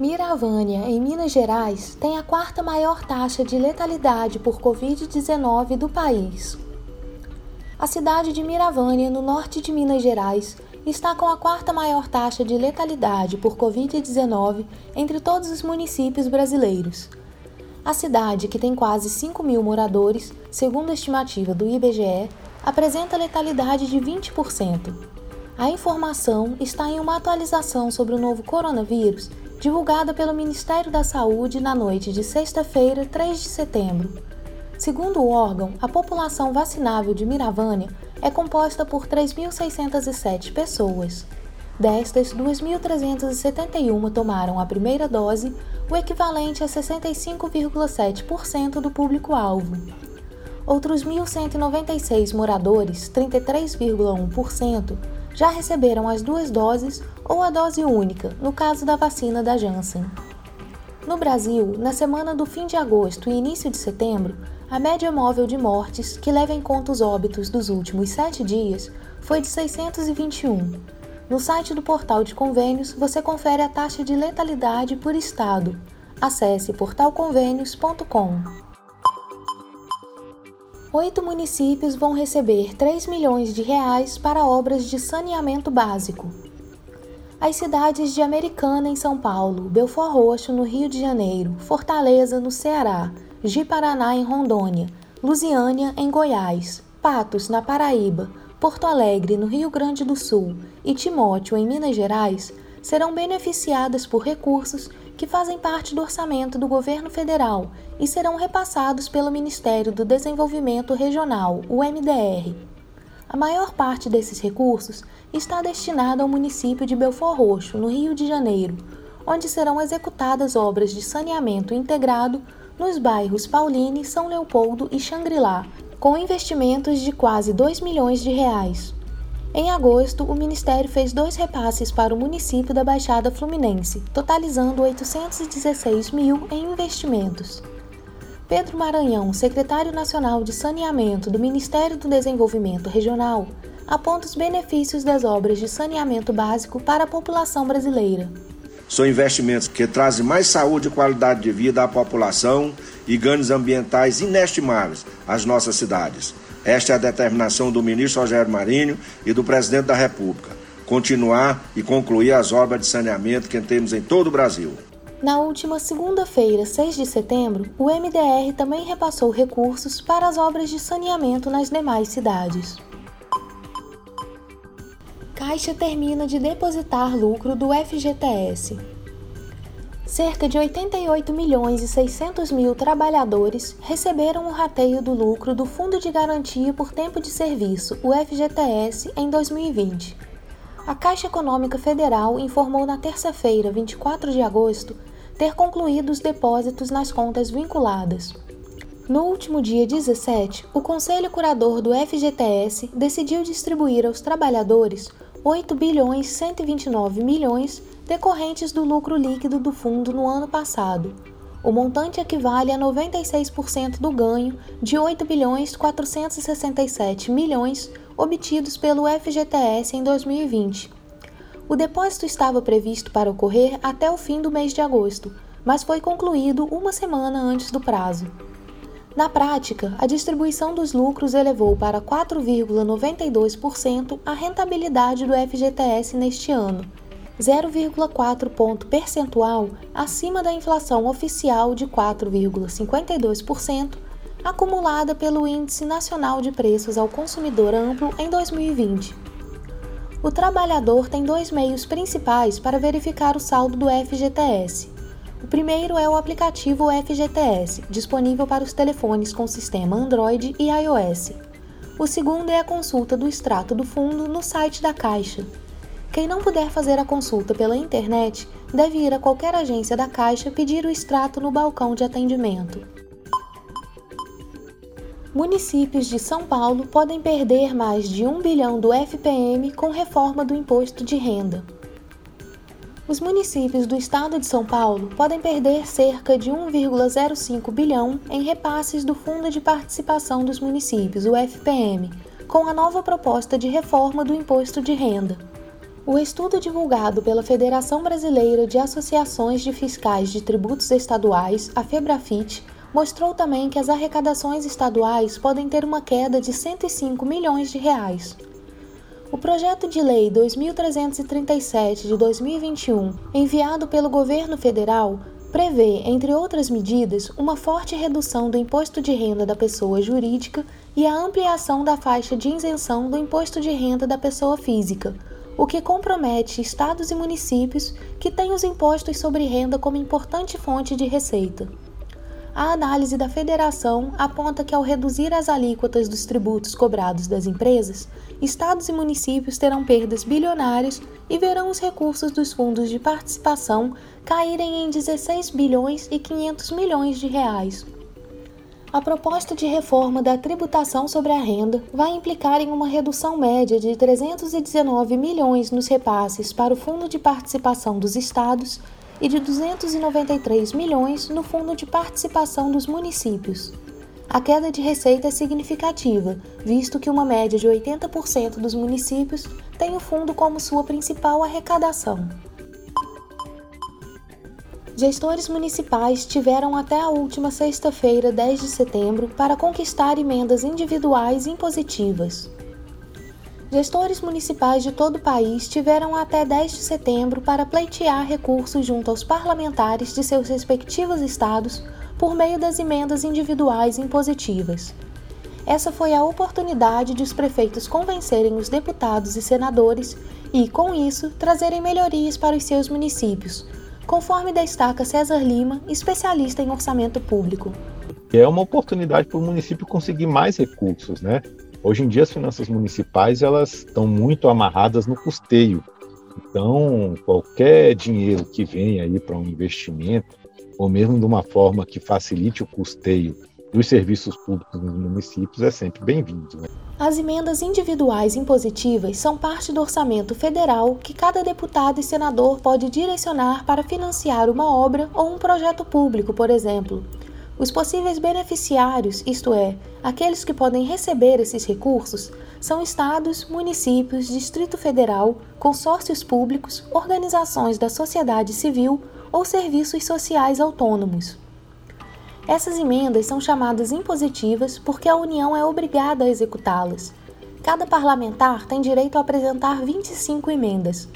Miravânia, em Minas Gerais, tem a quarta maior taxa de letalidade por Covid-19 do país. A cidade de Miravânia, no norte de Minas Gerais, está com a quarta maior taxa de letalidade por Covid-19 entre todos os municípios brasileiros. A cidade, que tem quase 5 mil moradores, segundo a estimativa do IBGE, apresenta letalidade de 20%. A informação está em uma atualização sobre o novo coronavírus divulgada pelo Ministério da Saúde na noite de sexta-feira, 3 de setembro. Segundo o órgão, a população vacinável de Miravânia é composta por 3.607 pessoas. Destas, 2.371 tomaram a primeira dose, o equivalente a 65,7% do público-alvo. Outros 1.196 moradores, 33,1%, já receberam as duas doses ou a dose única, no caso da vacina da Janssen. No Brasil, na semana do fim de agosto e início de setembro, a média móvel de mortes, que leva em conta os óbitos dos últimos sete dias, foi de 621. No site do portal de convênios, você confere a taxa de letalidade por estado. Acesse portalconvênios.com. Oito municípios vão receber 3 milhões de reais para obras de saneamento básico. As cidades de Americana, em São Paulo, Belfort Roxo, no Rio de Janeiro, Fortaleza, no Ceará, Ji-Paraná, em Rondônia, Lusiânia, em Goiás, Patos, na Paraíba, Porto Alegre, no Rio Grande do Sul e Timóteo, em Minas Gerais, serão beneficiadas por recursos que fazem parte do orçamento do governo federal e serão repassados pelo Ministério do Desenvolvimento Regional, o MDR. A maior parte desses recursos está destinada ao município de Belfort Roxo, no Rio de Janeiro, onde serão executadas obras de saneamento integrado nos bairros Pauline, São Leopoldo e Xangri-Lá, com investimentos de quase 2 milhões de reais. Em agosto, o Ministério fez dois repasses para o município da Baixada Fluminense, totalizando 816 mil em investimentos. Pedro Maranhão, secretário nacional de saneamento do Ministério do Desenvolvimento Regional, aponta os benefícios das obras de saneamento básico para a população brasileira. São investimentos que trazem mais saúde e qualidade de vida à população e ganhos ambientais inestimáveis às nossas cidades esta é a determinação do ministro Rogério Marinho e do presidente da República: continuar e concluir as obras de saneamento que temos em todo o Brasil. Na última segunda-feira, 6 de setembro, o MDR também repassou recursos para as obras de saneamento nas demais cidades. Caixa termina de depositar lucro do FGTS. Cerca de 88 milhões e 600 mil trabalhadores receberam o rateio do lucro do Fundo de Garantia por Tempo de Serviço, o FGTS, em 2020. A Caixa Econômica Federal informou na terça-feira, 24 de agosto, ter concluído os depósitos nas contas vinculadas. No último dia 17, o Conselho Curador do FGTS decidiu distribuir aos trabalhadores 8 bilhões 129 milhões decorrentes do lucro líquido do fundo no ano passado. O montante equivale a 96% do ganho de 8 bilhões 467 milhões obtidos pelo FGTS em 2020. O depósito estava previsto para ocorrer até o fim do mês de agosto, mas foi concluído uma semana antes do prazo. Na prática, a distribuição dos lucros elevou para 4,92% a rentabilidade do FGTS neste ano, 0,4 ponto percentual acima da inflação oficial de 4,52%, acumulada pelo Índice Nacional de Preços ao Consumidor Amplo em 2020. O trabalhador tem dois meios principais para verificar o saldo do FGTS o primeiro é o aplicativo FGTS, disponível para os telefones com sistema Android e iOS. O segundo é a consulta do extrato do fundo no site da Caixa. Quem não puder fazer a consulta pela internet deve ir a qualquer agência da Caixa pedir o extrato no balcão de atendimento. Municípios de São Paulo podem perder mais de 1 bilhão do FPM com reforma do imposto de renda. Os municípios do estado de São Paulo podem perder cerca de 1,05 bilhão em repasses do Fundo de Participação dos Municípios, o FPM, com a nova proposta de reforma do imposto de renda. O estudo divulgado pela Federação Brasileira de Associações de Fiscais de Tributos Estaduais, a FEBRAFIT, mostrou também que as arrecadações estaduais podem ter uma queda de 105 milhões de reais. O projeto de lei 2337 de 2021, enviado pelo governo federal, prevê, entre outras medidas, uma forte redução do imposto de renda da pessoa jurídica e a ampliação da faixa de isenção do imposto de renda da pessoa física, o que compromete estados e municípios que têm os impostos sobre renda como importante fonte de receita. A análise da federação aponta que, ao reduzir as alíquotas dos tributos cobrados das empresas, estados e municípios terão perdas bilionárias e verão os recursos dos fundos de participação caírem em 16 bilhões e 500 milhões de reais. A proposta de reforma da tributação sobre a renda vai implicar em uma redução média de 319 milhões nos repasses para o Fundo de Participação dos Estados e de 293 milhões no Fundo de Participação dos Municípios. A queda de receita é significativa, visto que uma média de 80% dos municípios tem o fundo como sua principal arrecadação. Gestores municipais tiveram até a última sexta-feira, 10 de setembro, para conquistar emendas individuais impositivas. Gestores municipais de todo o país tiveram até 10 de setembro para pleitear recursos junto aos parlamentares de seus respectivos estados por meio das emendas individuais impositivas. Essa foi a oportunidade de os prefeitos convencerem os deputados e senadores e, com isso, trazerem melhorias para os seus municípios, conforme destaca César Lima, especialista em orçamento público. É uma oportunidade para o município conseguir mais recursos, né? Hoje em dia as finanças municipais elas estão muito amarradas no custeio. Então, qualquer dinheiro que venha aí para um investimento, ou mesmo de uma forma que facilite o custeio dos serviços públicos nos municípios, é sempre bem-vindo. Né? As emendas individuais impositivas são parte do orçamento federal que cada deputado e senador pode direcionar para financiar uma obra ou um projeto público, por exemplo. Os possíveis beneficiários, isto é, aqueles que podem receber esses recursos, são estados, municípios, Distrito Federal, consórcios públicos, organizações da sociedade civil ou serviços sociais autônomos. Essas emendas são chamadas impositivas porque a União é obrigada a executá-las. Cada parlamentar tem direito a apresentar 25 emendas.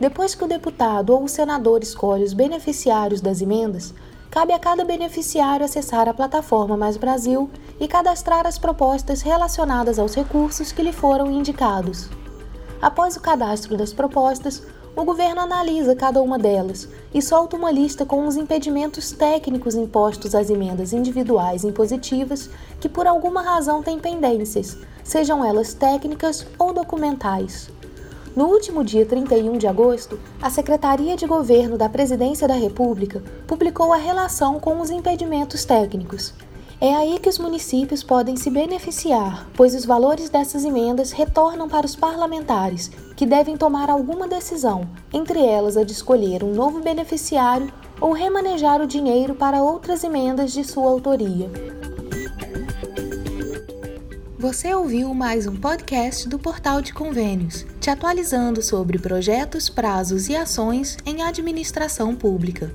Depois que o deputado ou o senador escolhe os beneficiários das emendas, cabe a cada beneficiário acessar a plataforma Mais Brasil e cadastrar as propostas relacionadas aos recursos que lhe foram indicados. Após o cadastro das propostas, o governo analisa cada uma delas e solta uma lista com os impedimentos técnicos impostos às emendas individuais impositivas que por alguma razão têm pendências, sejam elas técnicas ou documentais. No último dia 31 de agosto, a Secretaria de Governo da Presidência da República publicou a relação com os impedimentos técnicos. É aí que os municípios podem se beneficiar, pois os valores dessas emendas retornam para os parlamentares, que devem tomar alguma decisão, entre elas a de escolher um novo beneficiário ou remanejar o dinheiro para outras emendas de sua autoria. Você ouviu mais um podcast do Portal de Convênios, te atualizando sobre projetos, prazos e ações em administração pública.